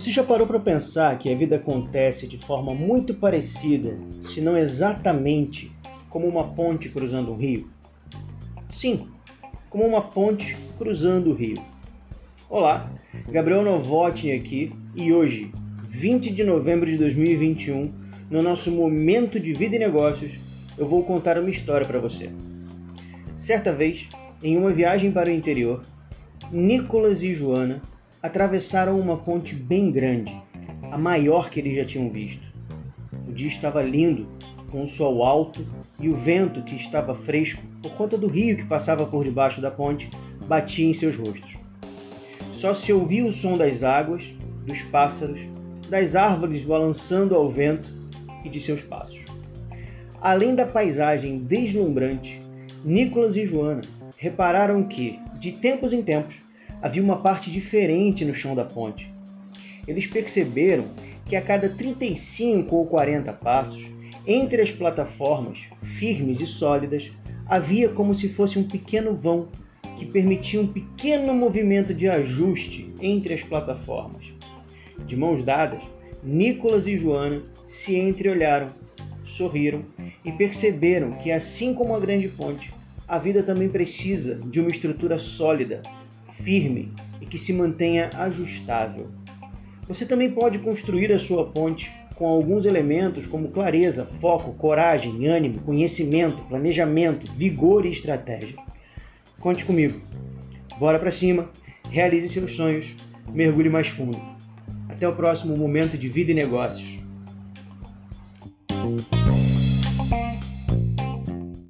Você já parou para pensar que a vida acontece de forma muito parecida, se não exatamente, como uma ponte cruzando um rio? Sim, como uma ponte cruzando o rio. Olá, Gabriel Novotny aqui e hoje, 20 de novembro de 2021, no nosso momento de vida e negócios, eu vou contar uma história para você. Certa vez, em uma viagem para o interior, Nicolas e Joana atravessaram uma ponte bem grande, a maior que eles já tinham visto. O dia estava lindo, com o sol alto e o vento que estava fresco por conta do rio que passava por debaixo da ponte batia em seus rostos. Só se ouvia o som das águas, dos pássaros, das árvores balançando ao vento e de seus passos. Além da paisagem deslumbrante, Nicolas e Joana repararam que, de tempos em tempos, havia uma parte diferente no chão da ponte. Eles perceberam que a cada 35 ou 40 passos, entre as plataformas firmes e sólidas, havia como se fosse um pequeno vão que permitia um pequeno movimento de ajuste entre as plataformas. De mãos dadas, Nicolas e Joana se entreolharam, sorriram e perceberam que, assim como a grande ponte, a vida também precisa de uma estrutura sólida firme e que se mantenha ajustável. Você também pode construir a sua ponte com alguns elementos como clareza, foco, coragem, ânimo, conhecimento, planejamento, vigor e estratégia. Conte comigo. Bora para cima, realize seus sonhos, mergulhe mais fundo. Até o próximo momento de vida e negócios.